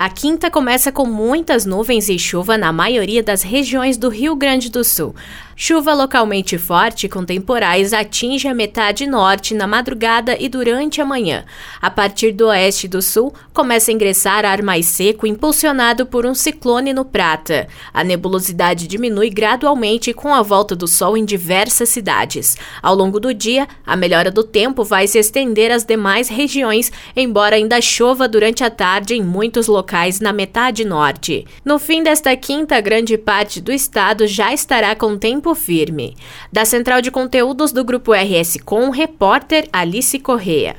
A quinta começa com muitas nuvens e chuva na maioria das regiões do Rio Grande do Sul. Chuva localmente forte com temporais atinge a metade norte na madrugada e durante a manhã. A partir do oeste do sul, começa a ingressar ar mais seco impulsionado por um ciclone no Prata. A nebulosidade diminui gradualmente com a volta do sol em diversas cidades. Ao longo do dia, a melhora do tempo vai se estender às demais regiões, embora ainda chova durante a tarde em muitos locais na metade norte. No fim desta quinta, grande parte do estado já estará com tempo Firme. Da Central de Conteúdos do Grupo RS Com, repórter Alice Correa.